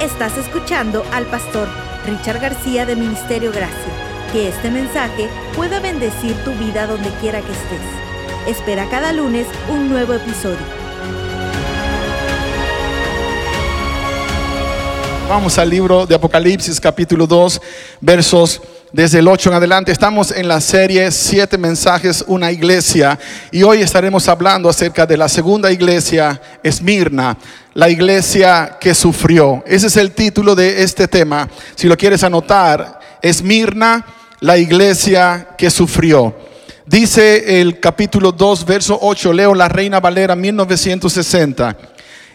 Estás escuchando al pastor Richard García de Ministerio Gracia. Que este mensaje pueda bendecir tu vida donde quiera que estés. Espera cada lunes un nuevo episodio. Vamos al libro de Apocalipsis capítulo 2, versos desde el 8 en adelante. Estamos en la serie Siete mensajes, una iglesia. Y hoy estaremos hablando acerca de la segunda iglesia, Esmirna, la iglesia que sufrió. Ese es el título de este tema. Si lo quieres anotar, Esmirna, la iglesia que sufrió. Dice el capítulo 2, verso 8, leo la Reina Valera 1960.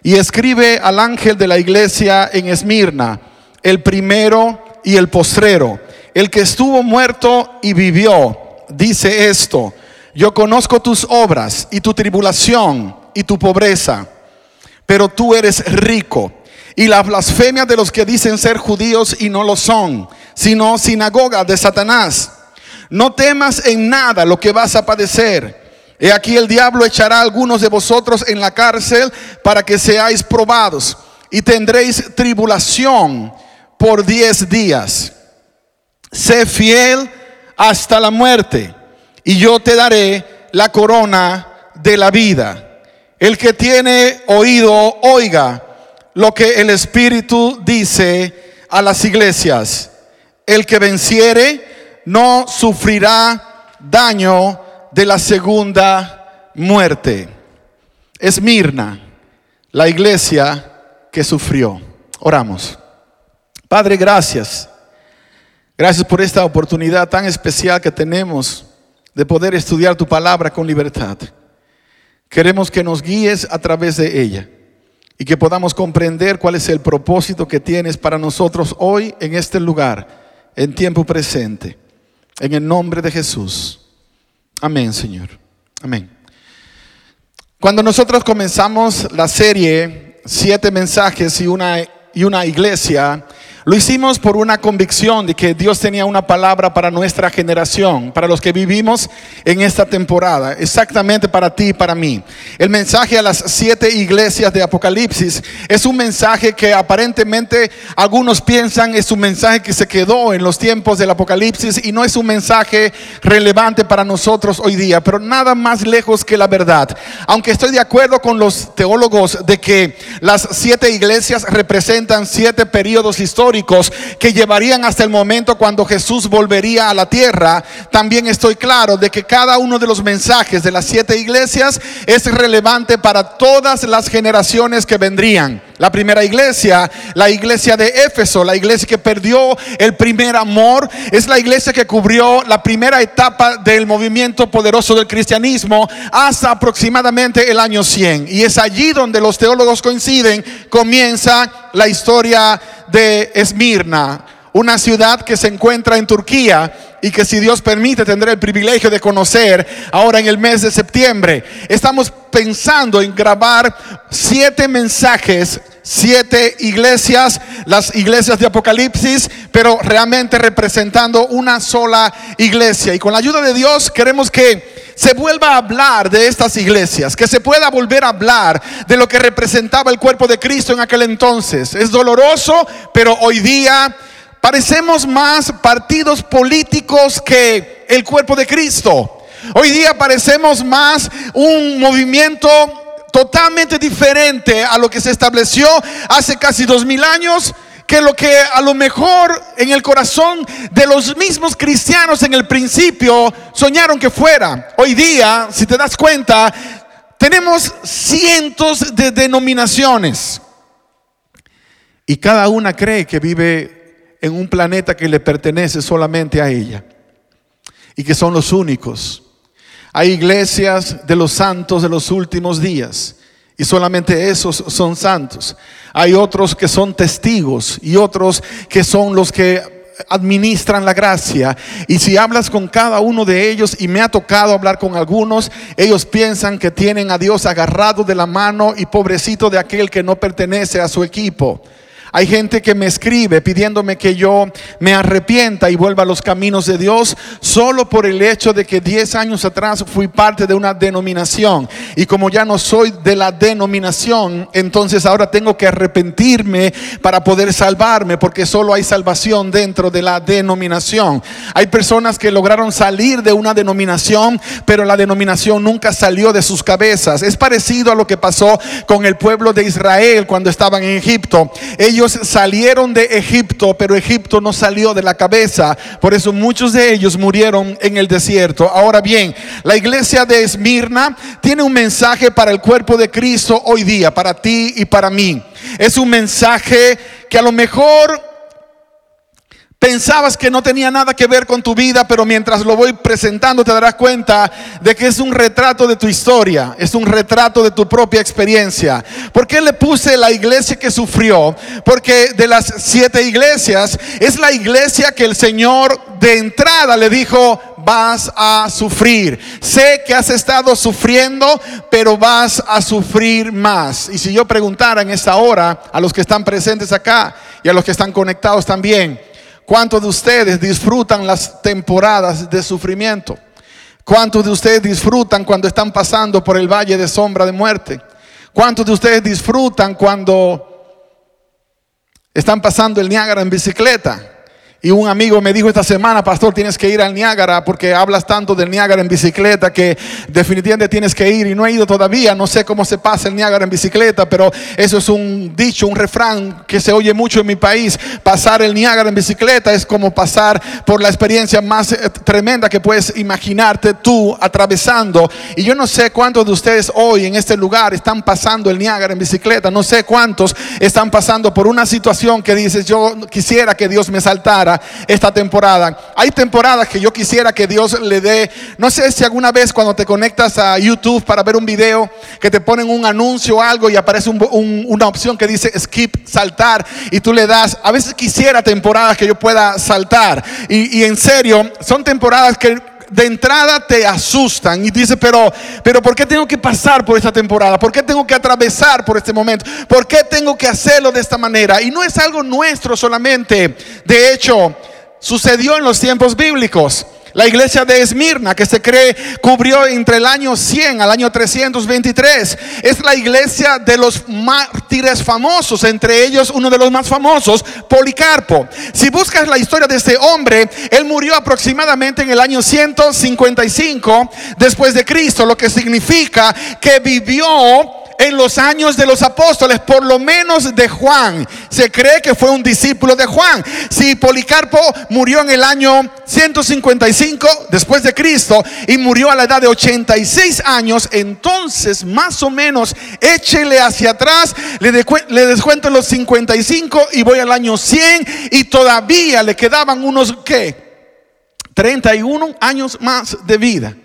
Y escribe al ángel de la iglesia en Esmirna, el primero y el postrero, el que estuvo muerto y vivió, dice esto, yo conozco tus obras y tu tribulación y tu pobreza, pero tú eres rico. Y la blasfemia de los que dicen ser judíos y no lo son, sino sinagoga de Satanás. No temas en nada lo que vas a padecer. He aquí el diablo echará algunos de vosotros en la cárcel para que seáis probados y tendréis tribulación por diez días. Sé fiel hasta la muerte y yo te daré la corona de la vida. El que tiene oído, oiga lo que el Espíritu dice a las iglesias. El que venciere no sufrirá daño de la segunda muerte. Esmirna, la iglesia que sufrió. Oramos. Padre, gracias. Gracias por esta oportunidad tan especial que tenemos de poder estudiar tu palabra con libertad. Queremos que nos guíes a través de ella y que podamos comprender cuál es el propósito que tienes para nosotros hoy en este lugar, en tiempo presente. En el nombre de Jesús. Amén, Señor. Amén. Cuando nosotros comenzamos la serie Siete mensajes y una, y una iglesia, lo hicimos por una convicción de que Dios tenía una palabra para nuestra generación, para los que vivimos en esta temporada, exactamente para ti y para mí. El mensaje a las siete iglesias de Apocalipsis es un mensaje que aparentemente algunos piensan es un mensaje que se quedó en los tiempos del Apocalipsis y no es un mensaje relevante para nosotros hoy día, pero nada más lejos que la verdad. Aunque estoy de acuerdo con los teólogos de que las siete iglesias representan siete periodos históricos, que llevarían hasta el momento cuando Jesús volvería a la tierra, también estoy claro de que cada uno de los mensajes de las siete iglesias es relevante para todas las generaciones que vendrían. La primera iglesia, la iglesia de Éfeso, la iglesia que perdió el primer amor, es la iglesia que cubrió la primera etapa del movimiento poderoso del cristianismo hasta aproximadamente el año 100. Y es allí donde los teólogos coinciden, comienza la historia de Esmirna, una ciudad que se encuentra en Turquía y que si Dios permite tendré el privilegio de conocer ahora en el mes de septiembre. Estamos pensando en grabar siete mensajes, siete iglesias, las iglesias de Apocalipsis, pero realmente representando una sola iglesia. Y con la ayuda de Dios queremos que se vuelva a hablar de estas iglesias, que se pueda volver a hablar de lo que representaba el cuerpo de Cristo en aquel entonces. Es doloroso, pero hoy día parecemos más partidos políticos que el cuerpo de Cristo. Hoy día parecemos más un movimiento totalmente diferente a lo que se estableció hace casi dos mil años que lo que a lo mejor en el corazón de los mismos cristianos en el principio soñaron que fuera. Hoy día, si te das cuenta, tenemos cientos de denominaciones y cada una cree que vive en un planeta que le pertenece solamente a ella y que son los únicos. Hay iglesias de los santos de los últimos días y solamente esos son santos. Hay otros que son testigos y otros que son los que administran la gracia. Y si hablas con cada uno de ellos, y me ha tocado hablar con algunos, ellos piensan que tienen a Dios agarrado de la mano y pobrecito de aquel que no pertenece a su equipo. Hay gente que me escribe pidiéndome que yo me arrepienta y vuelva a los caminos de Dios solo por el hecho de que 10 años atrás fui parte de una denominación. Y como ya no soy de la denominación, entonces ahora tengo que arrepentirme para poder salvarme porque solo hay salvación dentro de la denominación. Hay personas que lograron salir de una denominación, pero la denominación nunca salió de sus cabezas. Es parecido a lo que pasó con el pueblo de Israel cuando estaban en Egipto. Salieron de Egipto, pero Egipto no salió de la cabeza. Por eso muchos de ellos murieron en el desierto. Ahora bien, la iglesia de Esmirna tiene un mensaje para el cuerpo de Cristo hoy día, para ti y para mí. Es un mensaje que a lo mejor Pensabas que no tenía nada que ver con tu vida, pero mientras lo voy presentando te darás cuenta de que es un retrato de tu historia, es un retrato de tu propia experiencia. ¿Por qué le puse la iglesia que sufrió? Porque de las siete iglesias es la iglesia que el Señor de entrada le dijo, vas a sufrir. Sé que has estado sufriendo, pero vas a sufrir más. Y si yo preguntara en esta hora a los que están presentes acá y a los que están conectados también, ¿Cuántos de ustedes disfrutan las temporadas de sufrimiento? ¿Cuántos de ustedes disfrutan cuando están pasando por el valle de sombra de muerte? ¿Cuántos de ustedes disfrutan cuando están pasando el Niágara en bicicleta? Y un amigo me dijo esta semana, pastor, tienes que ir al Niágara porque hablas tanto del Niágara en bicicleta que definitivamente tienes que ir. Y no he ido todavía, no sé cómo se pasa el Niágara en bicicleta, pero eso es un dicho, un refrán que se oye mucho en mi país. Pasar el Niágara en bicicleta es como pasar por la experiencia más eh, tremenda que puedes imaginarte tú atravesando. Y yo no sé cuántos de ustedes hoy en este lugar están pasando el Niágara en bicicleta. No sé cuántos están pasando por una situación que dices, yo quisiera que Dios me saltara esta temporada. Hay temporadas que yo quisiera que Dios le dé, no sé si alguna vez cuando te conectas a YouTube para ver un video, que te ponen un anuncio o algo y aparece una opción que dice skip, saltar, y tú le das, a veces quisiera temporadas que yo pueda saltar. Y, en serio, son temporadas que de entrada te asustan y dices, pero, pero ¿por qué tengo que pasar por esta temporada? ¿Por qué tengo que atravesar por este momento? ¿Por qué tengo que hacerlo de esta manera? Y no es algo nuestro solamente. De hecho, sucedió en los tiempos bíblicos. La iglesia de Esmirna, que se cree cubrió entre el año 100 al año 323, es la iglesia de los mártires famosos, entre ellos uno de los más famosos, Policarpo. Si buscas la historia de este hombre, él murió aproximadamente en el año 155 después de Cristo, lo que significa que vivió en los años de los apóstoles, por lo menos de Juan. Se cree que fue un discípulo de Juan. Si Policarpo murió en el año 155 después de Cristo y murió a la edad de 86 años, entonces más o menos échele hacia atrás, le, le descuento los 55 y voy al año 100 y todavía le quedaban unos, ¿qué? 31 años más de vida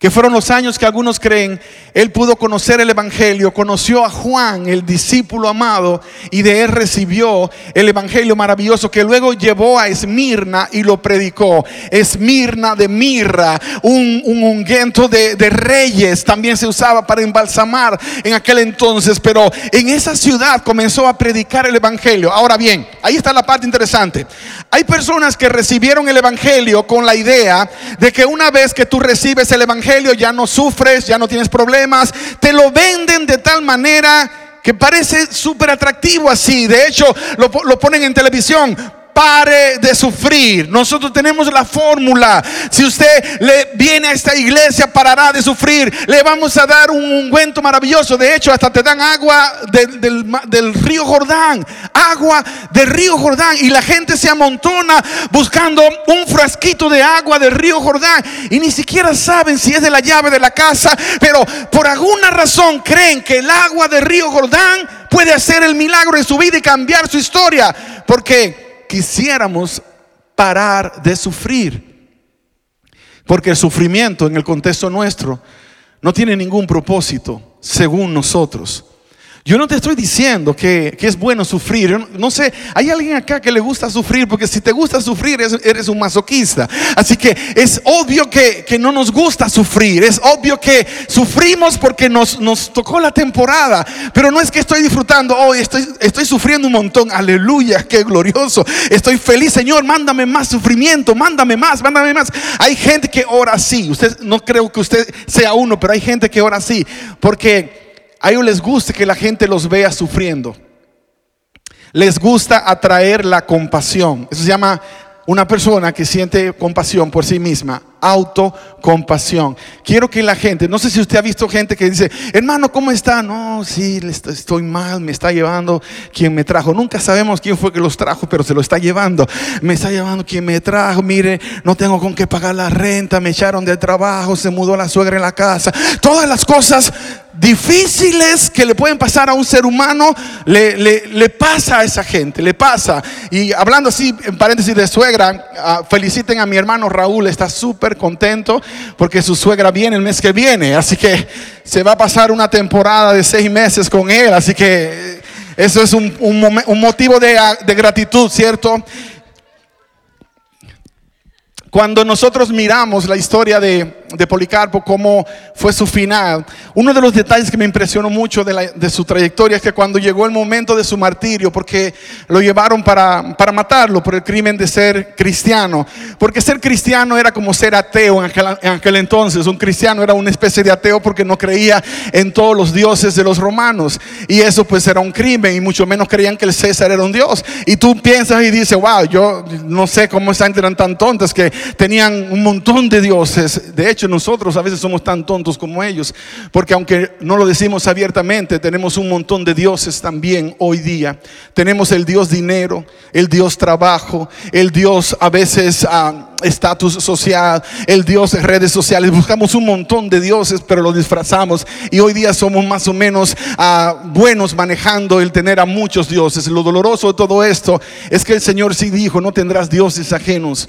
que fueron los años que algunos creen, él pudo conocer el Evangelio, conoció a Juan, el discípulo amado, y de él recibió el Evangelio maravilloso que luego llevó a Esmirna y lo predicó. Esmirna de mirra, un, un de, de reyes, también se usaba para embalsamar en aquel entonces, pero en esa ciudad comenzó a predicar el Evangelio. Ahora bien, ahí está la parte interesante. Hay personas que recibieron el Evangelio con la idea de que una vez que tú recibes el Evangelio, ya no sufres, ya no tienes problemas. Te lo venden de tal manera que parece súper atractivo así. De hecho, lo, ponen en televisión pare de sufrir. Nosotros tenemos la fórmula. Si usted le viene a esta iglesia, parará de sufrir. Le vamos a dar un ungüento maravilloso. De hecho, hasta te dan agua del, río Jordán. Agua del río Jordán. Y la gente se amontona buscando un frasquito de agua del río Jordán. Y ni siquiera saben si es de la llave de la casa. Pero por alguna razón creen que el agua del río Jordán puede hacer el milagro en su vida y cambiar su historia. Porque quisiéramos parar de sufrir. Porque el sufrimiento en el contexto nuestro no tiene ningún propósito, según nosotros. Yo no te estoy diciendo que, es bueno sufrir. no sé, hay alguien acá que le gusta sufrir, porque si te gusta sufrir eres, un masoquista. Así que es obvio que, no nos gusta sufrir. Es obvio que sufrimos porque nos, nos, tocó la temporada. Pero no es que estoy disfrutando hoy, estoy, estoy sufriendo un montón. Aleluya, qué glorioso. Estoy feliz, Señor, mándame más sufrimiento, mándame más, mándame más. Hay gente que ora así. Usted no creo que usted sea uno, pero hay gente que ora así. Porque a ellos les gusta que la gente los vea sufriendo. Les gusta atraer la compasión. Eso se llama una persona que siente compasión por sí misma autocompasión. Quiero que la gente, no sé si usted ha visto gente que dice, hermano, ¿cómo está? No, sí, estoy mal, me está llevando quien me trajo. Nunca sabemos quién fue que los trajo, pero se lo está llevando. Me está llevando quien me trajo, mire, no tengo con qué pagar la renta, me echaron del trabajo, se mudó la suegra en la casa. Todas las cosas difíciles que le pueden pasar a un ser humano, le, le, pasa a esa gente, le pasa. Y hablando así, en paréntesis de suegra, ah, feliciten a mi hermano Raúl, está súper contento porque su suegra viene el mes que viene. Así que se va a pasar una temporada de seis meses con él. Así que eso es un, motivo de, de gratitud, ¿cierto? Cuando nosotros miramos la historia de, Policarpo, cómo fue su final, uno de los detalles que me impresionó mucho de, su trayectoria es que cuando llegó el momento de su martirio, porque lo llevaron para, matarlo por el crimen de ser cristiano, porque ser cristiano era como ser ateo en aquel, en aquel entonces, un cristiano era una especie de ateo porque no creía en todos los dioses de los romanos, y eso pues era un crimen, y mucho menos creían que el César era un dios, y tú piensas y dices, wow, yo no sé cómo están eran tan tontas que tenían un montón de dioses. De hecho, nosotros a veces somos tan tontos como ellos, porque aunque no lo decimos abiertamente, tenemos un montón de dioses también hoy día. Tenemos el Dios dinero, el Dios trabajo, el Dios a veces ah, estatus social, el Dios redes sociales. Buscamos un montón de dioses, pero lo disfrazamos. Y hoy día somos más o menos ah, buenos manejando el tener a muchos dioses. Lo doloroso de todo esto es que el Señor sí dijo, no tendrás dioses ajenos.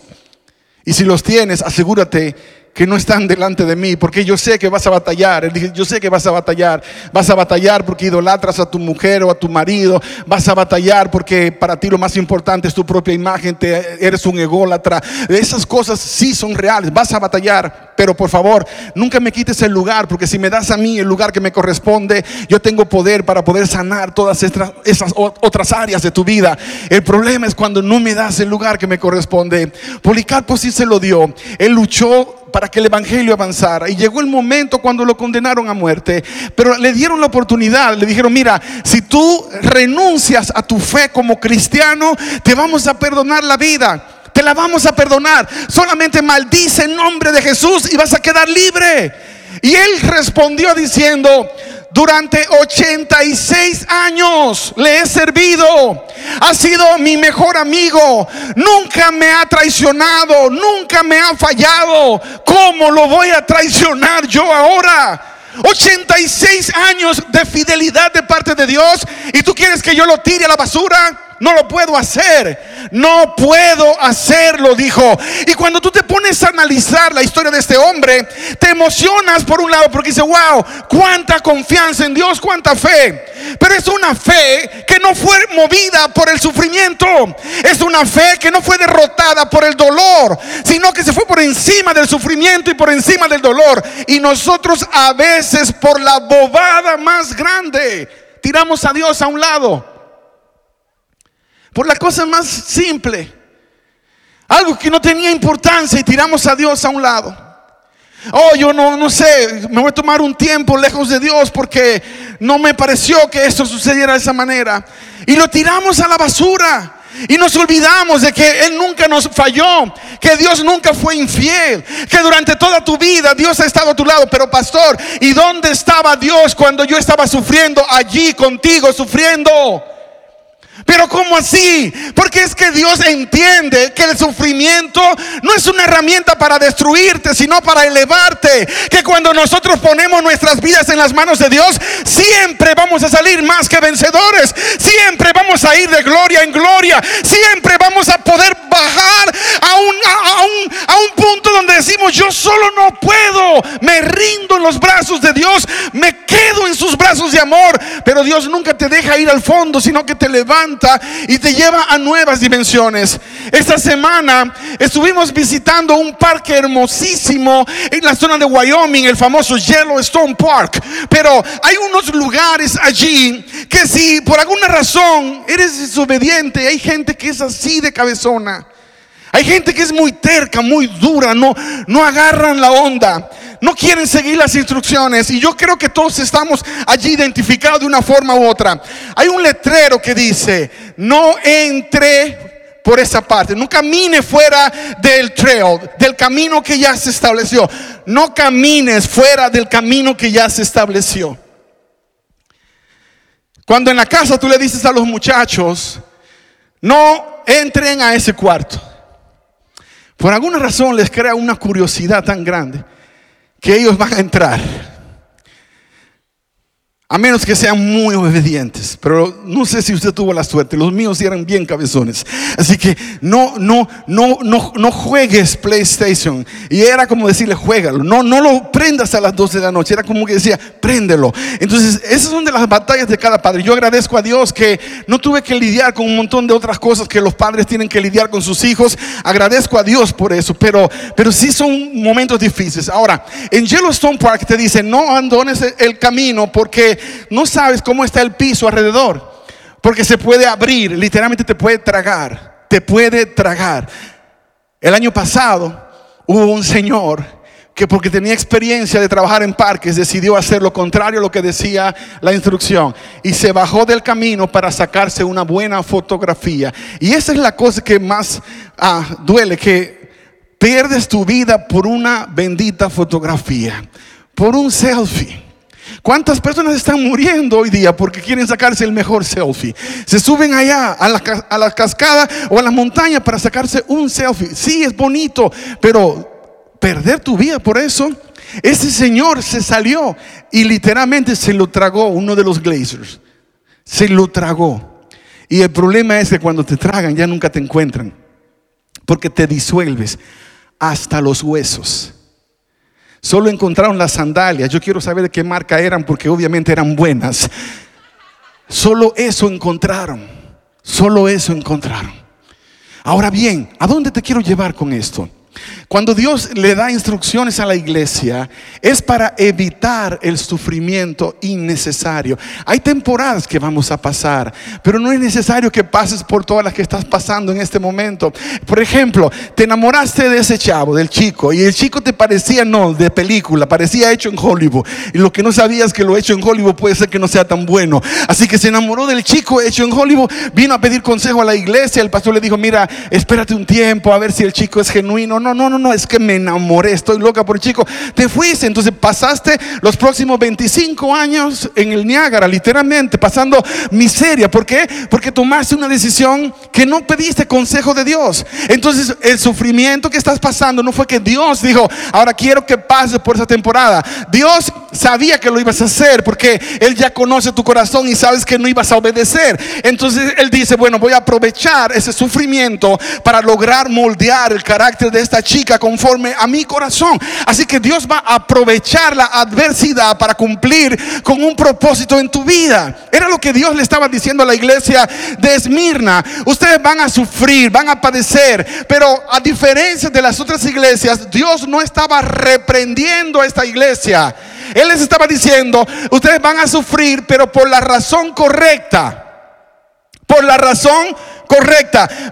Y si los tienes, asegúrate que no están delante de mí, porque yo sé que vas a batallar. Él dice, yo sé que vas a batallar. Vas a batallar porque idolatras a tu mujer o a tu marido. Vas a batallar porque para ti lo más importante es tu propia imagen. Te, eres un ególatra. Esas cosas sí son reales. Vas a batallar. Pero por favor, nunca me quites el lugar, porque si me das a mí el lugar que me corresponde, yo tengo poder para poder sanar todas estas, esas otras áreas de tu vida. El problema es cuando no me das el lugar que me corresponde. Policarpo sí se lo dio. Él luchó para que el Evangelio avanzara. Y llegó el momento cuando lo condenaron a muerte, pero le dieron la oportunidad, le dijeron, mira, si tú renuncias a tu fe como cristiano, te vamos a perdonar la vida. Te la vamos a perdonar. Solamente maldice en nombre de Jesús y vas a quedar libre. Y él respondió diciendo, durante 86 años le he servido. Ha sido mi mejor amigo. Nunca me ha traicionado. Nunca me ha fallado. ¿Cómo lo voy a traicionar yo ahora? 86 años de fidelidad de parte de Dios. ¿Y tú quieres que yo lo tire a la basura? No lo puedo hacer. No puedo hacerlo, dijo. Y cuando tú te pones a analizar la historia de este hombre, te emocionas por un lado porque dice, wow, cuánta confianza en Dios, cuánta fe. Pero es una fe que no fue movida por el sufrimiento. Es una fe que no fue derrotada por el dolor, sino que se fue por encima del sufrimiento y por encima del dolor. Y nosotros a veces por la bobada más grande tiramos a Dios a un lado. Por la cosa más simple. Algo que no tenía importancia y tiramos a Dios a un lado. Oh, yo no, no sé, me voy a tomar un tiempo lejos de Dios porque no me pareció que esto sucediera de esa manera. Y lo tiramos a la basura. Y nos olvidamos de que Él nunca nos falló, que Dios nunca fue infiel, que durante toda tu vida Dios ha estado a tu lado. Pero pastor, ¿y dónde estaba Dios cuando yo estaba sufriendo allí contigo, sufriendo? Pero ¿cómo así? Porque es que Dios entiende que el sufrimiento no es una herramienta para destruirte, sino para elevarte. Que cuando nosotros ponemos nuestras vidas en las manos de Dios, siempre vamos a salir más que vencedores. Siempre vamos a ir de gloria en gloria. Siempre vamos a poder bajar a un, a un, a un punto donde decimos, yo solo no puedo, me rindo en los brazos de Dios, me quedo en sus brazos de amor, pero Dios nunca te deja ir al fondo, sino que te levanta y te lleva a nuevas dimensiones. Esta semana estuvimos visitando un parque hermosísimo en la zona de Wyoming, el famoso Yellowstone Park, pero hay unos lugares allí que si por alguna razón eres desobediente, hay gente que es así de cabezona. Hay gente que es muy terca, muy dura, no, no agarran la onda, no quieren seguir las instrucciones. Y yo creo que todos estamos allí identificados de una forma u otra. Hay un letrero que dice, no entre por esa parte, no camine fuera del trail, del camino que ya se estableció. No camines fuera del camino que ya se estableció. Cuando en la casa tú le dices a los muchachos, no entren a ese cuarto. Por alguna razón les crea una curiosidad tan grande que ellos van a entrar. A menos que sean muy obedientes. Pero no sé si usted tuvo la suerte. Los míos eran bien cabezones. Así que no, no, no, no, no juegues PlayStation. Y era como decirle, juégalo. No, no lo prendas a las 12 de la noche. Era como que decía, préndelo. Entonces, esas son de las batallas de cada padre. Yo agradezco a Dios que no tuve que lidiar con un montón de otras cosas que los padres tienen que lidiar con sus hijos. Agradezco a Dios por eso. Pero, pero sí son momentos difíciles. Ahora, en Yellowstone Park te dice, no abandones el camino porque no sabes cómo está el piso alrededor. Porque se puede abrir, literalmente te puede tragar, te puede tragar. El año pasado hubo un señor que porque tenía experiencia de trabajar en parques decidió hacer lo contrario a lo que decía la instrucción y se bajó del camino para sacarse una buena fotografía. Y esa es la cosa que más ah, duele, que pierdes tu vida por una bendita fotografía, por un selfie. ¿Cuántas personas están muriendo hoy día porque quieren sacarse el mejor selfie? Se suben allá a la, cascada o a la montaña para sacarse un selfie. Sí, es bonito, pero perder tu vida por eso. Ese señor se salió y literalmente se lo tragó uno de los glazers. Se lo tragó. Y el problema es que cuando te tragan ya nunca te encuentran. Porque te disuelves hasta los huesos. Solo encontraron las sandalias. Yo quiero saber qué marca eran porque obviamente eran buenas. Solo eso encontraron. Solo eso encontraron. Ahora bien, ¿a dónde te quiero llevar con esto? Cuando Dios le da instrucciones a la iglesia, es para evitar el sufrimiento innecesario. Hay temporadas que vamos a pasar, pero no es necesario que pases por todas las que estás pasando en este momento. Por ejemplo, te enamoraste de ese chavo, del chico, y el chico te parecía no de película, parecía hecho en Hollywood. Y lo que no sabías que lo hecho en Hollywood puede ser que no sea tan bueno. Así que se enamoró del chico hecho en Hollywood, vino a pedir consejo a la iglesia. El pastor le dijo: Mira, espérate un tiempo a ver si el chico es genuino. No, no, no, no, es que me enamoré, estoy loca por el chico. Te fuiste, entonces pasaste los próximos 25 años en el Niágara, literalmente, pasando miseria. ¿Por qué? Porque tomaste una decisión que no pediste consejo de Dios. Entonces el sufrimiento que estás pasando no fue que Dios dijo, ahora quiero que pases por esa temporada. Dios sabía que lo ibas a hacer porque Él ya conoce tu corazón y sabes que no ibas a obedecer. Entonces Él dice, bueno, voy a aprovechar ese sufrimiento para lograr moldear el carácter de esta chica conforme a mi corazón. Así que Dios va a aprovechar la adversidad para cumplir con un propósito en tu vida. Era lo que Dios le estaba diciendo a la iglesia de Esmirna. Ustedes van a sufrir, van a padecer, pero a diferencia de las otras iglesias, Dios no estaba reprendiendo a esta iglesia. Él les estaba diciendo, ustedes van a sufrir, pero por la razón correcta. Por la razón correcta.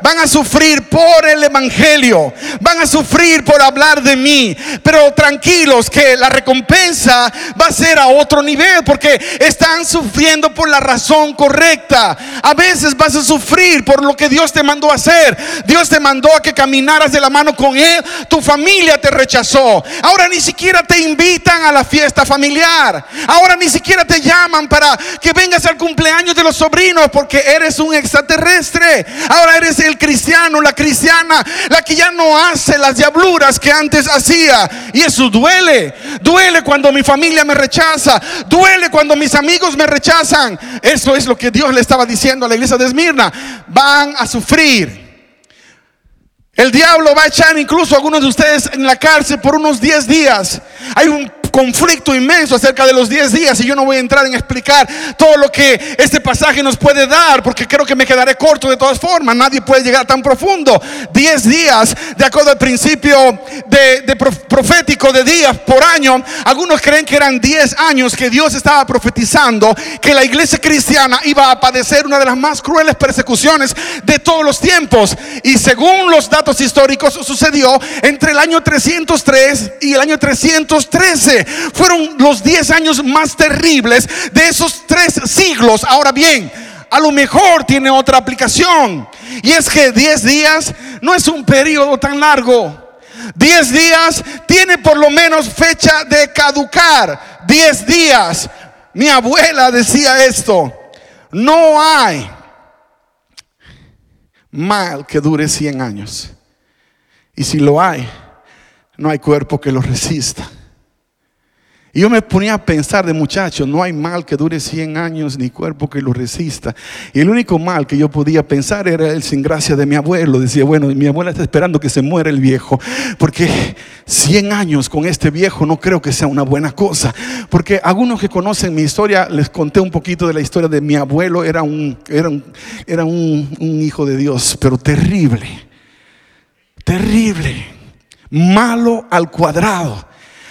Van a sufrir por el Evangelio. Van a sufrir por hablar de mí. Pero tranquilos que la recompensa va a ser a otro nivel porque están sufriendo por la razón correcta. A veces vas a sufrir por lo que Dios te mandó a hacer. Dios te mandó a que caminaras de la mano con Él. Tu familia te rechazó. Ahora ni siquiera te invitan a la fiesta familiar. Ahora ni siquiera te llaman para que vengas al cumpleaños de los sobrinos porque eres un extraterrestre. Ahora eres el cristiano, la cristiana, la que ya no hace las diabluras que antes hacía. Y eso duele. Duele cuando mi familia me rechaza. Duele cuando mis amigos me rechazan. Eso es lo que Dios le estaba diciendo a la iglesia de Esmirna. Van a sufrir. El diablo va a echar incluso a algunos de ustedes en la cárcel por unos 10 días. Hay un conflicto inmenso acerca de los 10 días y yo no voy a entrar en explicar todo lo que este pasaje nos puede dar porque creo que me quedaré corto de todas formas. Nadie puede llegar tan profundo. 10 días, de acuerdo al principio de, profético de días por año, algunos creen que eran 10 años que Dios estaba profetizando que la iglesia cristiana iba a padecer una de las más crueles persecuciones de todos los tiempos. Y según los datos históricos sucedió entre el año 303 y el año 313 fueron los 10 años más terribles de esos tres siglos. Ahora bien, a lo mejor tiene otra aplicación. Y es que 10 días no es un periodo tan largo. 10 días tiene por lo menos fecha de caducar. 10 días. Mi abuela decía esto. No hay mal que dure 100 años. Y si lo hay, no hay cuerpo que lo resista. Y yo me ponía a pensar de muchacho, no hay mal que dure 100 años ni cuerpo que lo resista. Y el único mal que yo podía pensar era el sin gracia de mi abuelo. Decía, bueno, mi abuela está esperando que se muera el viejo, porque 100 años con este viejo no creo que sea una buena cosa. Porque algunos que conocen mi historia, les conté un poquito de la historia de mi abuelo, era un, era era un, un hijo de Dios, pero terrible, terrible, malo al cuadrado.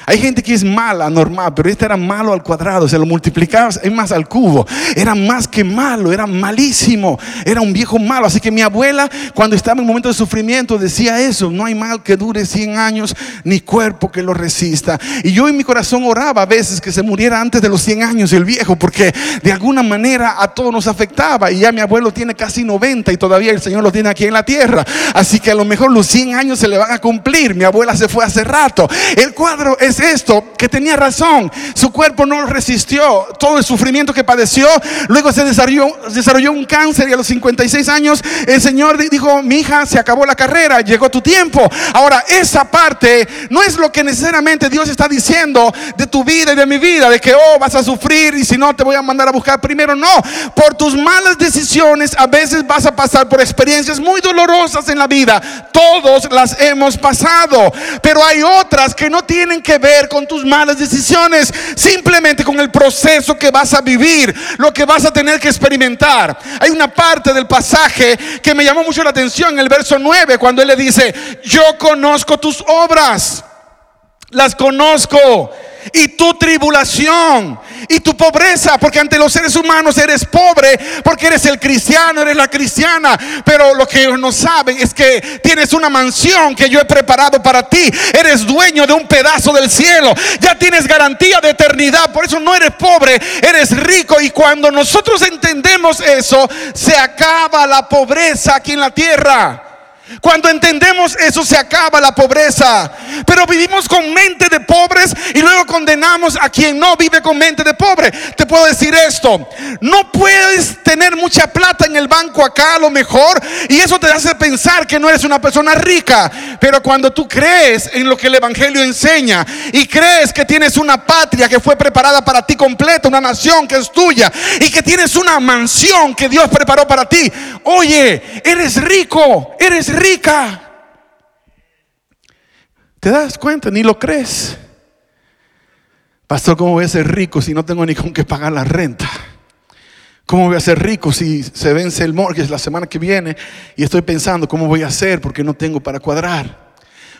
Hay gente que es mala, normal, pero este era malo al cuadrado, se lo multiplicabas, es más al cubo. Era más que malo, era malísimo, era un viejo malo. Así que mi abuela, cuando estaba en un momento de sufrimiento, decía eso: no hay mal que dure 100 años, ni cuerpo que lo resista. Y yo en mi corazón oraba a veces que se muriera antes de los 100 años el viejo, porque de alguna manera a todos nos afectaba. Y ya mi abuelo tiene casi 90 y todavía el Señor lo tiene aquí en la tierra. Así que a lo mejor los 100 años se le van a cumplir. Mi abuela se fue hace rato. El cuadro es esto, que tenía razón. Su cuerpo no resistió todo el sufrimiento que padeció. Luego se desarrolló, desarrolló un cáncer y a los 56 años el Señor dijo, mi hija, se acabó la carrera, llegó tu tiempo. Ahora, esa parte no es lo que necesariamente Dios está diciendo de tu vida y de mi vida, de que, oh, vas a sufrir y si no te voy a mandar a buscar primero. No, por tus malas decisiones a veces vas a pasar por experiencias muy dolorosas en la vida. Todos las hemos pasado, pero hay otras que no tienen que con tus malas decisiones, simplemente con el proceso que vas a vivir, lo que vas a tener que experimentar. Hay una parte del pasaje que me llamó mucho la atención, en el verso 9, cuando él le dice, yo conozco tus obras, las conozco y tu tribulación y tu pobreza, porque ante los seres humanos eres pobre, porque eres el cristiano, eres la cristiana, pero lo que ellos no saben es que tienes una mansión que yo he preparado para ti, eres dueño de un pedazo del cielo, ya tienes garantía de eternidad, por eso no eres pobre, eres rico. Y cuando nosotros entendemos eso, se acaba la pobreza aquí en la tierra. Cuando entendemos eso se acaba la pobreza. Pero vivimos con mente de pobres y luego condenamos a quien no vive con mente de pobre. Te puedo decir esto. No puedes tener mucha plata en el banco acá a lo mejor y eso te hace pensar que no eres una persona rica. Pero cuando tú crees en lo que el Evangelio enseña y crees que tienes una patria que fue preparada para ti completa, una nación que es tuya y que tienes una mansión que Dios preparó para ti. Oye, eres rico, eres rico rica. ¿Te das cuenta? Ni lo crees. Pastor, ¿cómo voy a ser rico si no tengo ni con qué pagar la renta? ¿Cómo voy a ser rico si se vence el mortgage la semana que viene y estoy pensando cómo voy a hacer porque no tengo para cuadrar?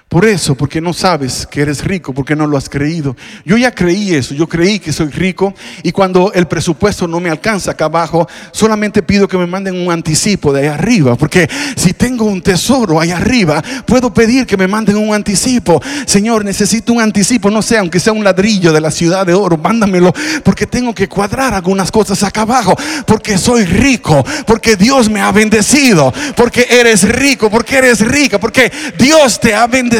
Por eso, porque no sabes que eres rico, porque no lo has creído. Yo ya creí eso, yo creí que soy rico y cuando el presupuesto no me alcanza acá abajo, solamente pido que me manden un anticipo de ahí arriba, porque si tengo un tesoro ahí arriba, puedo pedir que me manden un anticipo. Señor, necesito un anticipo, no sé, aunque sea un ladrillo de la ciudad de oro, mándamelo, porque tengo que cuadrar algunas cosas acá abajo, porque soy rico, porque Dios me ha bendecido, porque eres rico, porque eres rica, porque Dios te ha bendecido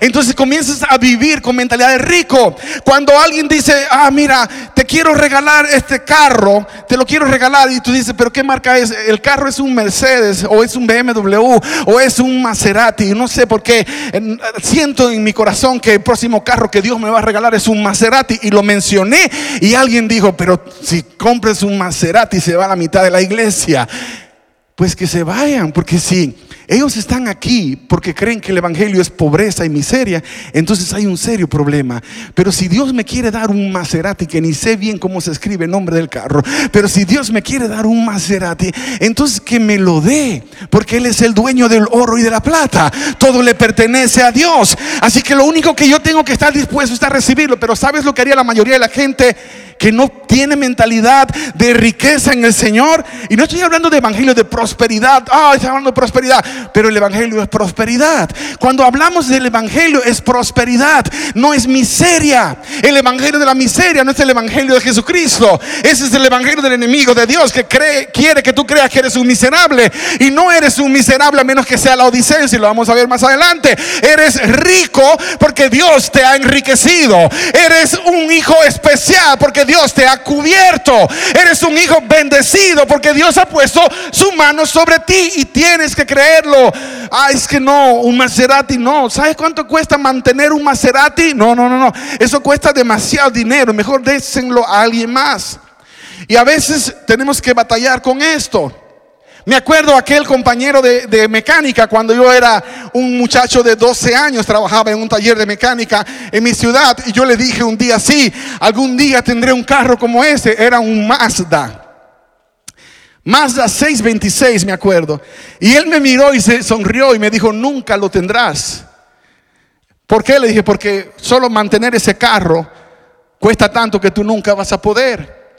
entonces comienzas a vivir con mentalidad de rico. Cuando alguien dice, ah, mira, te quiero regalar este carro, te lo quiero regalar. Y tú dices, pero ¿qué marca es? El carro es un Mercedes o es un BMW o es un Maserati. No sé por qué. Siento en mi corazón que el próximo carro que Dios me va a regalar es un Maserati. Y lo mencioné y alguien dijo, pero si compres un Maserati se va a la mitad de la iglesia. Pues que se vayan, porque si ellos están aquí porque creen que el Evangelio es pobreza y miseria, entonces hay un serio problema. Pero si Dios me quiere dar un Maserati, que ni sé bien cómo se escribe el nombre del carro, pero si Dios me quiere dar un Maserati, entonces que me lo dé, porque Él es el dueño del oro y de la plata. Todo le pertenece a Dios. Así que lo único que yo tengo que estar dispuesto es a recibirlo. Pero ¿sabes lo que haría la mayoría de la gente? Que no tiene mentalidad de riqueza en el Señor. Y no estoy hablando de evangelio de prosperidad. Ah, estoy hablando de prosperidad. Pero el evangelio es prosperidad. Cuando hablamos del evangelio es prosperidad, no es miseria. El evangelio de la miseria no es el evangelio de Jesucristo. Ese es el evangelio del enemigo de Dios que cree, quiere que tú creas que eres un miserable. Y no eres un miserable a menos que sea la odisea. Y lo vamos a ver más adelante. Eres rico porque Dios te ha enriquecido. Eres un hijo especial porque Dios te ha cubierto. Eres un hijo bendecido porque Dios ha puesto su mano sobre ti y tienes que creerlo. Ah, es que no, un Maserati no. ¿Sabes cuánto cuesta mantener un Maserati? No, no, no, no. Eso cuesta demasiado dinero. Mejor désenlo a alguien más. Y a veces tenemos que batallar con esto. Me acuerdo aquel compañero de, mecánica cuando yo era un muchacho de 12 años, trabajaba en un taller de mecánica en mi ciudad y yo le dije un día, sí, algún día tendré un carro como ese, era un Mazda. Mazda 626, me acuerdo. Y él me miró y se sonrió y me dijo, nunca lo tendrás. ¿Por qué? Le dije, porque solo mantener ese carro cuesta tanto que tú nunca vas a poder.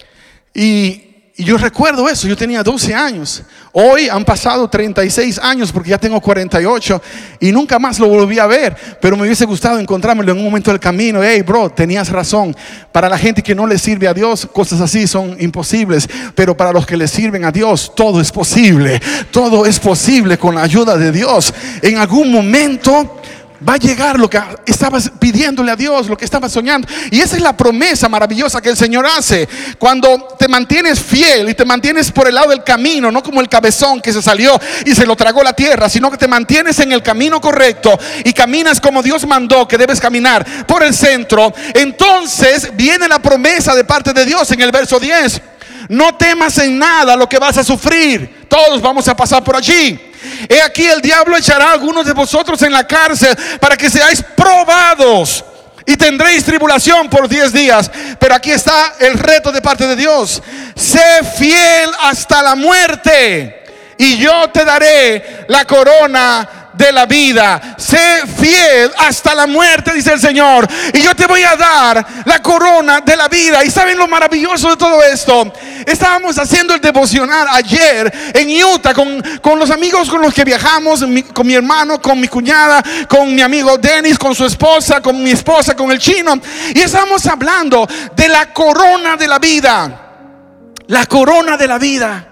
Y y yo recuerdo eso, yo tenía 12 años. Hoy han pasado 36 años porque ya tengo 48 y nunca más lo volví a ver. Pero me hubiese gustado encontrármelo en un momento del camino. Hey, bro, tenías razón. Para la gente que no le sirve a Dios, cosas así son imposibles. Pero para los que le sirven a Dios, todo es posible. Todo es posible con la ayuda de Dios. En algún momento va a llegar lo que estabas pidiéndole a Dios, lo que estabas soñando. Y esa es la promesa maravillosa que el Señor hace. Cuando te mantienes fiel y te mantienes por el lado del camino, no como el cabezón que se salió y se lo tragó la tierra, sino que te mantienes en el camino correcto y caminas como Dios mandó que debes caminar por el centro, entonces viene la promesa de parte de Dios en el verso 10. No temas en nada lo que vas a sufrir. Todos vamos a pasar por allí. He aquí el diablo echará a algunos de vosotros en la cárcel para que seáis probados y tendréis tribulación por diez días. Pero aquí está el reto de parte de Dios. Sé fiel hasta la muerte y yo te daré la corona de la vida. Sé fiel hasta la muerte, dice el Señor. Y yo te voy a dar la corona de la vida. ¿Y saben lo maravilloso de todo esto? Estábamos haciendo el devocional ayer en Utah con, con los amigos con los que viajamos, con mi hermano, con mi cuñada, con mi amigo Dennis, con su esposa, con mi esposa, con el chino. Y estábamos hablando de la corona de la vida. La corona de la vida.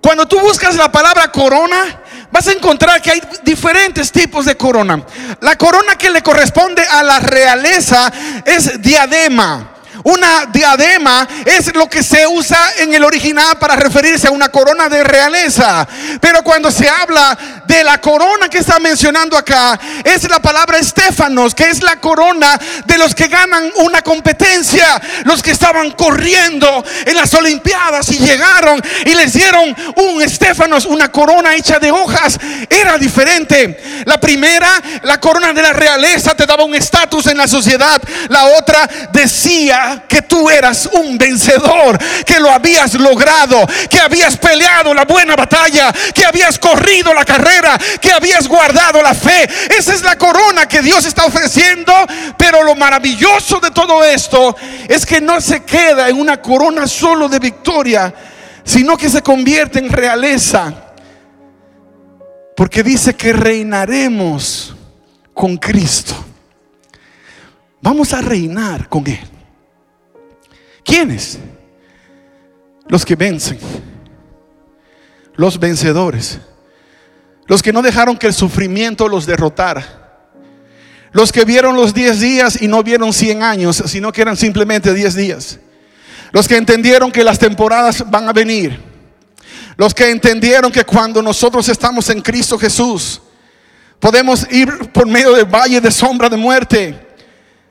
Cuando tú buscas la palabra corona, vas a encontrar que hay diferentes tipos de corona. La corona que le corresponde a la realeza es diadema. Una diadema es lo que se usa en el original para referirse a una corona de realeza. Pero cuando se habla de la corona que está mencionando acá, es la palabra estéfanos, que es la corona de los que ganan una competencia, los que estaban corriendo en las Olimpiadas y llegaron y les dieron un estéfanos, una corona hecha de hojas. Era diferente. La primera, la corona de la realeza, te daba un estatus en la sociedad. La otra decía que tú eras un vencedor, que lo habías logrado, que habías peleado la buena batalla, que habías corrido la carrera, que habías guardado la fe. Esa es la corona que Dios está ofreciendo, pero lo maravilloso de todo esto es que no se queda en una corona solo de victoria, sino que se convierte en realeza. Porque dice que reinaremos con Cristo. Vamos a reinar con Él. ¿Quiénes? Los que vencen. Los vencedores. Los que no dejaron que el sufrimiento los derrotara. Los que vieron los 10 días y no vieron 100 años, sino que eran simplemente 10 días. Los que entendieron que las temporadas van a venir. Los que entendieron que cuando nosotros estamos en Cristo Jesús, podemos ir por medio del valle de sombra de muerte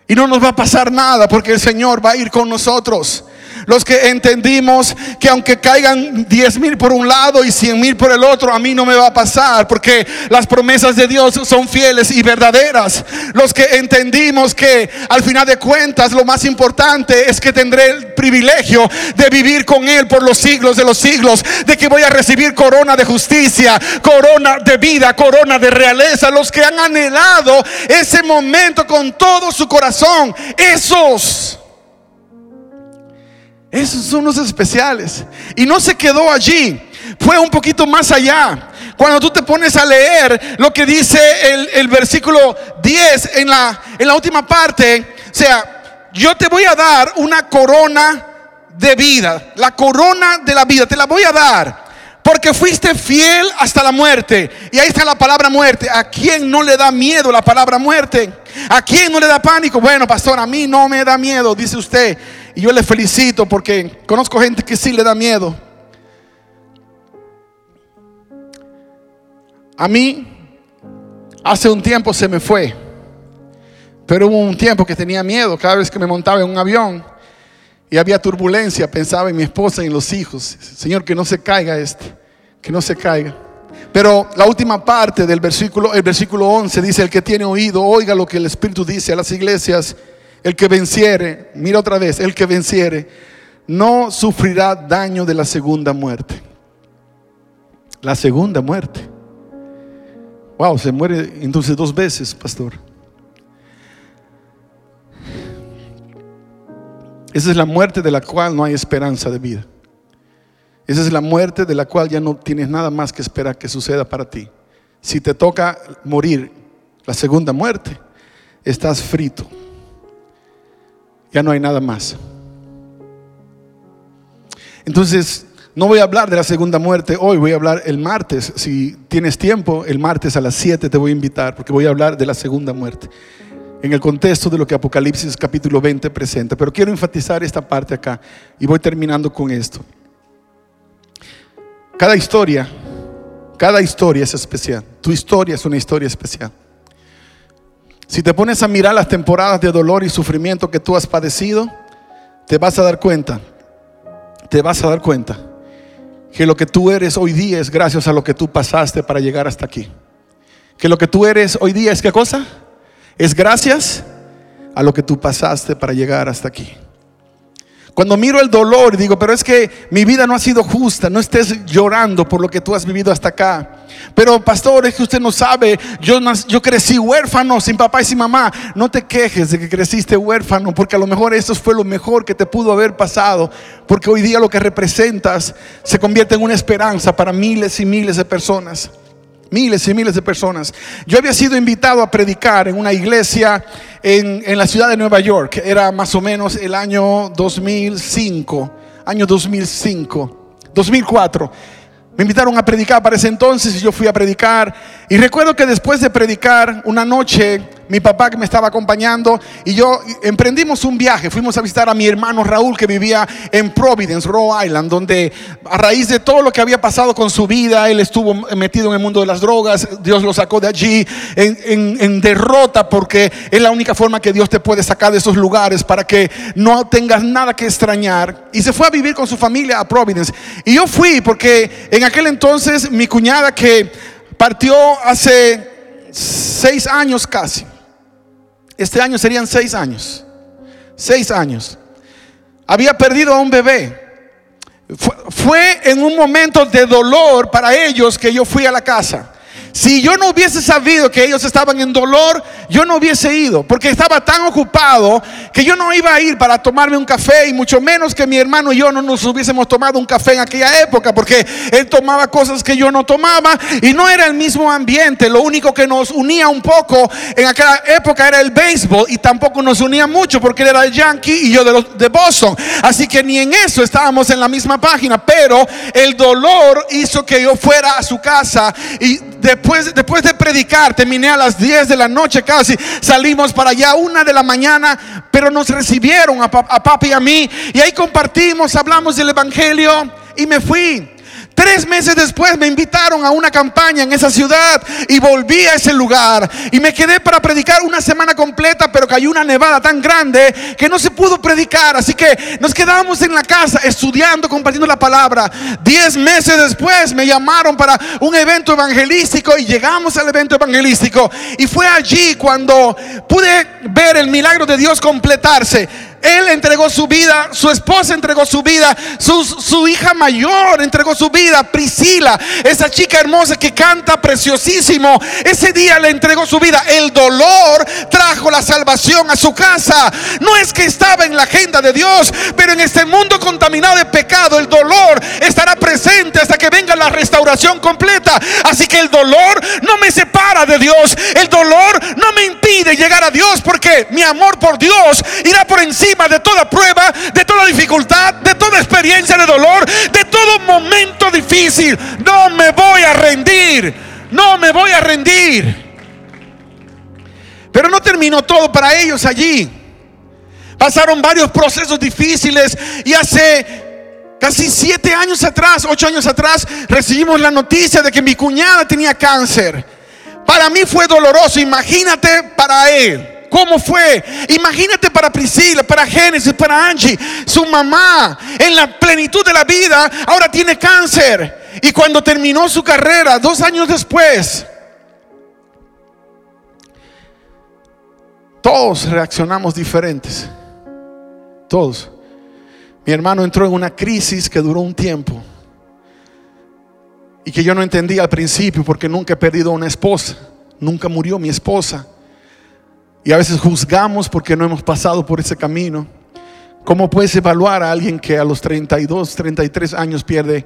y no nos va a pasar nada porque el Señor va a ir con nosotros. Los que entendimos que aunque caigan diez mil por un lado y cien mil por el otro, a mí no me va a pasar, porque las promesas de Dios son fieles y verdaderas. Los que entendimos que al final de cuentas lo más importante es que tendré el privilegio de vivir con Él por los siglos de los siglos, de que voy a recibir corona de justicia, corona de vida, corona de realeza. Los que han anhelado ese momento con todo su corazón, esos esos son los especiales. Y no se quedó allí. Fue un poquito más allá. Cuando tú te pones a leer lo que dice el, versículo 10 en la, en la última parte, o sea, yo te voy a dar una corona de vida, la corona de la vida, te la voy a dar. Porque fuiste fiel hasta la muerte. Y ahí está la palabra muerte. ¿A quién no le da miedo la palabra muerte? ¿A quién no le da pánico? Bueno, pastor, a mí no me da miedo, dice usted. Y yo le felicito porque conozco gente que sí le da miedo. A mí, hace un tiempo se me fue. Pero hubo un tiempo que tenía miedo cada vez que me montaba en un avión y había turbulencia. Pensaba en mi esposa y en los hijos. Señor, que no se caiga este, que no se caiga. Pero la última parte del versículo, el versículo 11 dice, el que tiene oído, oiga lo que el Espíritu dice a las iglesias. El que venciere, mira otra vez, el que venciere, no sufrirá daño de la segunda muerte. La segunda muerte. Wow, se muere entonces dos veces, pastor. Esa es la muerte de la cual no hay esperanza de vida. Esa es la muerte de la cual ya no tienes nada más que esperar que suceda para ti. Si te toca morir la segunda muerte, estás frito. Ya no hay nada más. Entonces, no voy a hablar de la segunda muerte hoy, voy a hablar el martes. Si tienes tiempo, el martes a las 7 te voy a invitar porque voy a hablar de la segunda muerte. En el contexto de lo que Apocalipsis capítulo 20 presenta. Pero quiero enfatizar esta parte acá y voy terminando con esto. Cada historia, cada historia es especial. Tu historia es una historia especial. Si te pones a mirar las temporadas de dolor y sufrimiento que tú has padecido, te vas a dar cuenta, te vas a dar cuenta que lo que tú eres hoy día es gracias a lo que tú pasaste para llegar hasta aquí. Que lo que tú eres hoy día es qué cosa? Es gracias a lo que tú pasaste para llegar hasta aquí. Cuando miro el dolor y digo, pero es que mi vida no ha sido justa, no estés llorando por lo que tú has vivido hasta acá. Pero pastor, es que usted no sabe, yo, yo crecí huérfano, sin papá y sin mamá. No te quejes de que creciste huérfano, porque a lo mejor eso fue lo mejor que te pudo haber pasado, porque hoy día lo que representas se convierte en una esperanza para miles y miles de personas. Miles y miles de personas. Yo había sido invitado a predicar en una iglesia en, en, la ciudad de Nueva York. Era más o menos el año 2005. Año 2005. 2004. Me invitaron a predicar para ese entonces y yo fui a predicar. Y recuerdo que después de predicar, una noche, mi papá que me estaba acompañando y yo emprendimos un viaje. Fuimos a visitar a mi hermano Raúl que vivía en Providence, Rhode Island, donde a raíz de todo lo que había pasado con su vida, él estuvo metido en el mundo de las drogas. Dios lo sacó de allí en, en derrota porque es la única forma que Dios te puede sacar de esos lugares para que no tengas nada que extrañar. Y se fue a vivir con su familia a Providence. Y yo fui porque en aquel entonces mi cuñada que partió hace seis años casi. Este año serían seis años. Seis años. Había perdido a un bebé. Fue, en un momento de dolor para ellos que yo fui a la casa. Si yo no hubiese sabido que ellos estaban en dolor, yo no hubiese ido, porque estaba tan ocupado que yo no iba a ir para tomarme un café y mucho menos que mi hermano y yo no nos hubiésemos tomado un café en aquella época, porque él tomaba cosas que yo no tomaba y no era el mismo ambiente. Lo único que nos unía un poco en aquella época era el béisbol y tampoco nos unía mucho porque él era el Yankee y yo de, los, de Boston. Así que ni en eso estábamos en la misma página, pero el dolor hizo que yo fuera a su casa y después, después de predicar, terminé a las 10 de la noche casi, salimos para allá, una de la mañana, pero nos recibieron a, a papi y a mí, y ahí compartimos, hablamos del Evangelio y me fui. Tres meses después me invitaron a una campaña en esa ciudad y volví a ese lugar. Y me quedé para predicar una semana completa, pero cayó una nevada tan grande que no se pudo predicar. Así que nos quedamos en la casa estudiando, compartiendo la palabra. Diez meses después me llamaron para un evento evangelístico y llegamos al evento evangelístico. Y fue allí cuando pude ver el milagro de Dios completarse. Él entregó su vida, su esposa entregó su vida, su, su, hija mayor entregó su vida, Priscila, esa chica hermosa que canta preciosísimo, ese día le entregó su vida. El dolor trajo la salvación a su casa. No es que estaba en la agenda de Dios, pero en este mundo contaminado de pecado, el dolor estará presente hasta que venga la restauración completa. Así que el dolor no me separa de Dios, el dolor no me impide llegar a Dios porque mi amor por Dios irá por encima de toda prueba, de toda dificultad, de toda experiencia de dolor, de todo momento difícil. No me voy a rendir, no me voy a rendir. Pero no terminó todo para ellos allí. Pasaron varios procesos difíciles y hace casi siete años atrás, ocho años atrás, recibimos la noticia de que mi cuñada tenía cáncer. Para mí fue doloroso, imagínate para él. ¿Cómo fue? Imagínate para Priscila, para Génesis, para Angie, su mamá, en la plenitud de la vida, ahora tiene cáncer. Y cuando terminó su carrera, dos años después, todos reaccionamos diferentes. Todos. Mi hermano entró en una crisis que duró un tiempo. Y que yo no entendía al principio porque nunca he perdido una esposa. Nunca murió mi esposa. Y a veces juzgamos porque no hemos pasado por ese camino. ¿Cómo puedes evaluar a alguien que a los 32, 33 años pierde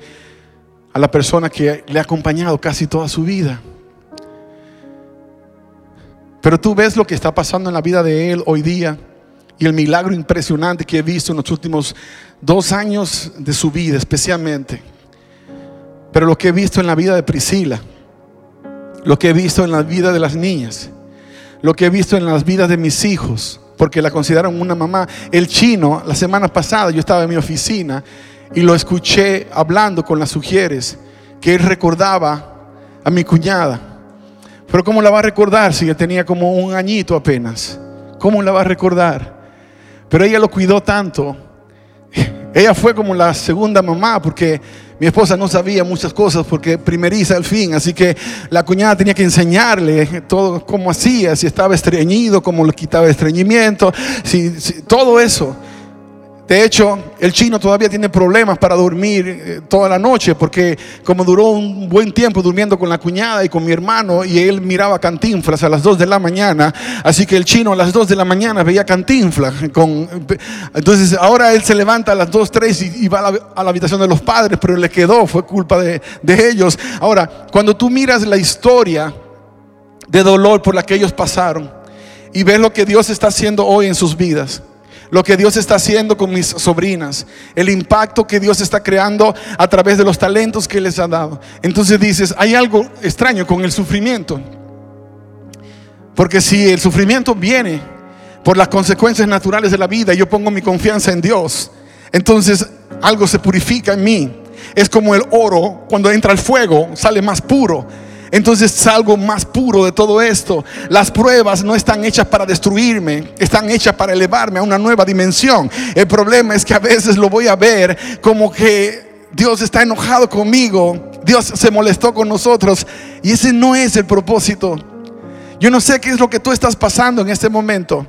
a la persona que le ha acompañado casi toda su vida? Pero tú ves lo que está pasando en la vida de él hoy día y el milagro impresionante que he visto en los últimos dos años de su vida especialmente. Pero lo que he visto en la vida de Priscila, lo que he visto en la vida de las niñas, lo que he visto en las vidas de mis hijos, porque la consideraron una mamá. El chino, la semana pasada yo estaba en mi oficina y lo escuché hablando con las sugieres, que él recordaba a mi cuñada. Pero ¿cómo la va a recordar si ella tenía como un añito apenas? ¿Cómo la va a recordar? Pero ella lo cuidó tanto. Ella fue como la segunda mamá porque mi esposa no sabía muchas cosas porque primeriza al fin, así que la cuñada tenía que enseñarle todo cómo hacía, si estaba estreñido, cómo le quitaba estreñimiento, si, todo eso. De hecho, el chino todavía tiene problemas para dormir eh, toda la noche porque como duró un buen tiempo durmiendo con la cuñada y con mi hermano y él miraba cantinflas a las 2 de la mañana, así que el chino a las 2 de la mañana veía cantinflas. Con, entonces ahora él se levanta a las 2, 3 y, va a la, habitación de los padres, pero le quedó, fue culpa de, de ellos. Ahora, cuando tú miras la historia de dolor por la que ellos pasaron y ves lo que Dios está haciendo hoy en sus vidas, lo que Dios está haciendo con mis sobrinas, el impacto que Dios está creando a través de los talentos que les ha dado. Entonces dices, hay algo extraño con el sufrimiento. Porque si el sufrimiento viene por las consecuencias naturales de la vida, yo pongo mi confianza en Dios, entonces algo se purifica en mí. Es como el oro, cuando entra el fuego, sale más puro. Entonces salgo más puro de todo esto. Las pruebas no están hechas para destruirme, están hechas para elevarme a una nueva dimensión. El problema es que a veces lo voy a ver como que Dios está enojado conmigo, Dios se molestó con nosotros y ese no es el propósito. Yo no sé qué es lo que tú estás pasando en este momento.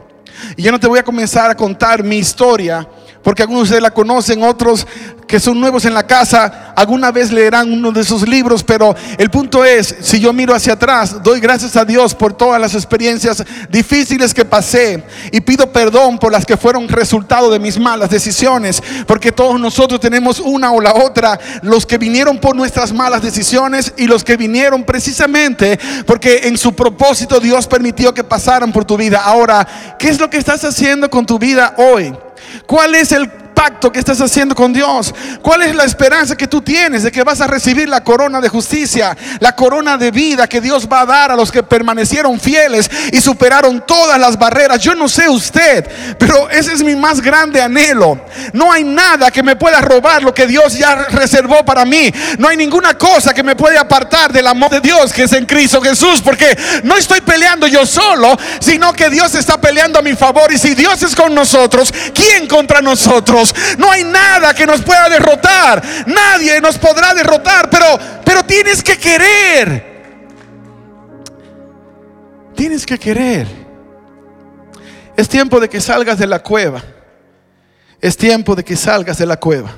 Y yo no te voy a comenzar a contar mi historia porque algunos de ustedes la conocen, otros que son nuevos en la casa, alguna vez leerán uno de esos libros, pero el punto es, si yo miro hacia atrás, doy gracias a Dios por todas las experiencias difíciles que pasé y pido perdón por las que fueron resultado de mis malas decisiones, porque todos nosotros tenemos una o la otra, los que vinieron por nuestras malas decisiones y los que vinieron precisamente porque en su propósito Dios permitió que pasaran por tu vida. Ahora, ¿qué es lo que estás haciendo con tu vida hoy? ¿Cuál es el pacto que estás haciendo con Dios? ¿Cuál es la esperanza que tú tienes de que vas a recibir la corona de justicia, la corona de vida que Dios va a dar a los que permanecieron fieles y superaron todas las barreras? Yo no sé usted, pero ese es mi más grande anhelo. No hay nada que me pueda robar lo que Dios ya reservó para mí. No hay ninguna cosa que me pueda apartar del amor de Dios que es en Cristo Jesús, porque no estoy peleando yo solo, sino que Dios está peleando a mi favor. Y si Dios es con nosotros, ¿quién contra nosotros? No hay nada que nos pueda derrotar. Nadie nos podrá derrotar, pero, pero tienes que querer. Tienes que querer. Es tiempo de que salgas de la cueva. Es tiempo de que salgas de la cueva.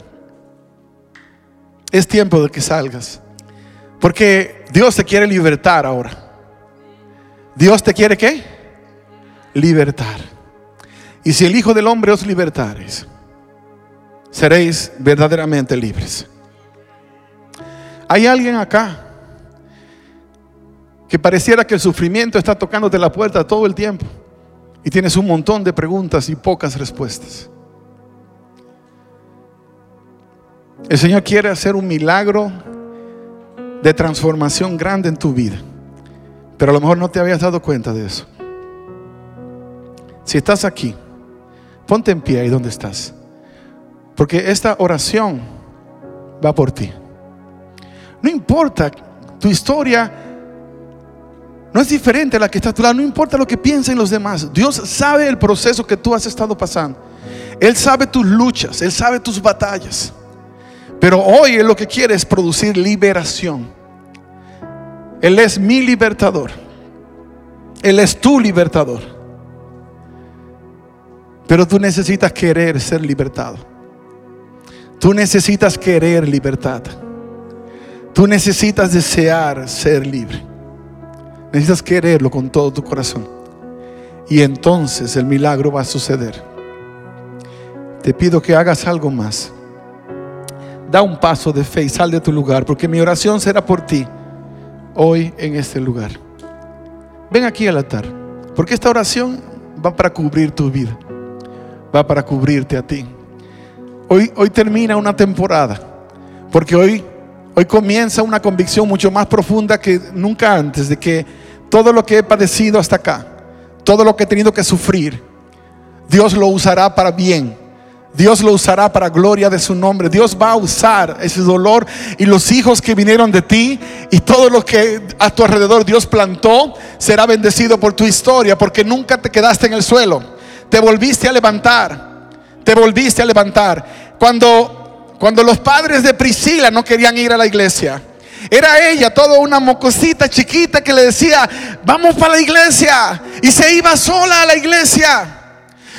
Es tiempo de que salgas. Porque Dios te quiere libertar ahora. Dios te quiere qué? Libertar. Y si el Hijo del Hombre os libertares, seréis verdaderamente libres. Hay alguien acá que pareciera que el sufrimiento está tocándote la puerta todo el tiempo y tienes un montón de preguntas y pocas respuestas. El Señor quiere hacer un milagro de transformación grande en tu vida, pero a lo mejor no te habías dado cuenta de eso. Si estás aquí, ponte en pie ahí donde estás, porque esta oración va por ti. No importa tu historia, no es diferente a la que está a tu lado, no importa lo que piensen los demás. Dios sabe el proceso que tú has estado pasando. Él sabe tus luchas, Él sabe tus batallas. Pero hoy Él lo que quiere es producir liberación. Él es mi libertador. Él es tu libertador. Pero tú necesitas querer ser libertado. Tú necesitas querer libertad. Tú necesitas desear ser libre. Necesitas quererlo con todo tu corazón. Y entonces el milagro va a suceder. Te pido que hagas algo más. Da un paso de fe y sal de tu lugar, porque mi oración será por ti hoy en este lugar. Ven aquí al altar, porque esta oración va para cubrir tu vida, va para cubrirte a ti. Hoy, hoy termina una temporada, porque hoy, hoy comienza una convicción mucho más profunda que nunca antes de que todo lo que he padecido hasta acá, todo lo que he tenido que sufrir, Dios lo usará para bien Dios lo usará para gloria de su nombre. Dios va a usar ese dolor y los hijos que vinieron de ti y todo lo que a tu alrededor Dios plantó será bendecido por tu historia porque nunca te quedaste en el suelo. Te volviste a levantar. Te volviste a levantar. Cuando, cuando los padres de Priscila no querían ir a la iglesia. Era ella, toda una mocosita chiquita que le decía, vamos para la iglesia. Y se iba sola a la iglesia.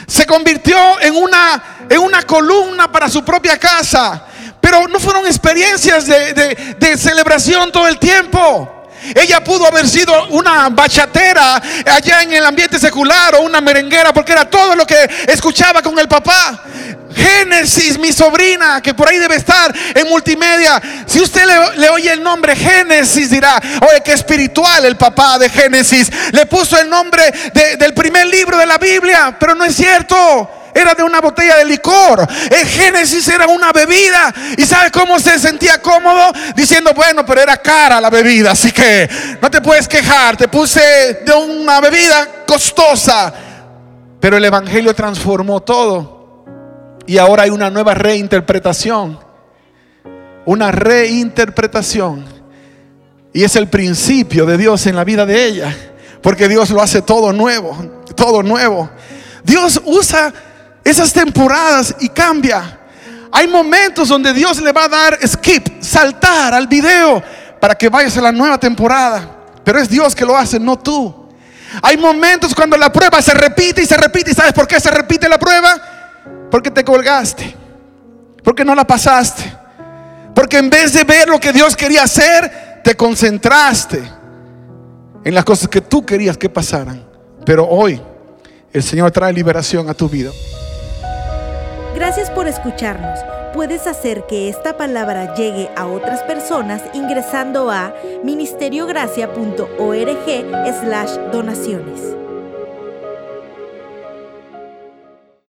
Se convirtió en una en una columna para su propia casa. Pero no fueron experiencias de, celebración todo el tiempo. Ella pudo haber sido una bachatera allá en el ambiente secular o una merenguera porque era todo lo que escuchaba con el papá. Génesis, mi sobrina, que por ahí debe estar en multimedia. Si usted le, oye el nombre Génesis, dirá, oye, que espiritual el papá de Génesis. Le puso el nombre del primer libro de la Biblia, pero no es cierto era de una botella de licor. En Génesis era una bebida. ¿Y sabe cómo se sentía cómodo? Diciendo, bueno, pero era cara la bebida, así que no te puedes quejar. Te puse de una bebida costosa. Pero el Evangelio transformó todo. Y ahora hay una nueva reinterpretación. Una reinterpretación. Y es el principio de Dios en la vida de ella. Porque Dios lo hace todo nuevo. Todo nuevo. Dios usa esas temporadas y cambia. Hay momentos donde Dios le va a dar skip, saltar al video para que vayas a la nueva temporada. Pero es Dios que lo hace, no tú. Hay momentos cuando la prueba se repite y se repite. ¿Y sabes por qué se repite la prueba? Porque te colgaste. Porque no la pasaste. Porque en vez de ver lo que Dios quería hacer, te concentraste en las cosas que tú querías que pasaran. Pero hoy el Señor trae liberación a tu vida. Gracias por escucharnos. Puedes hacer que esta palabra llegue a otras personas ingresando a ministeriogracia.org slash donaciones.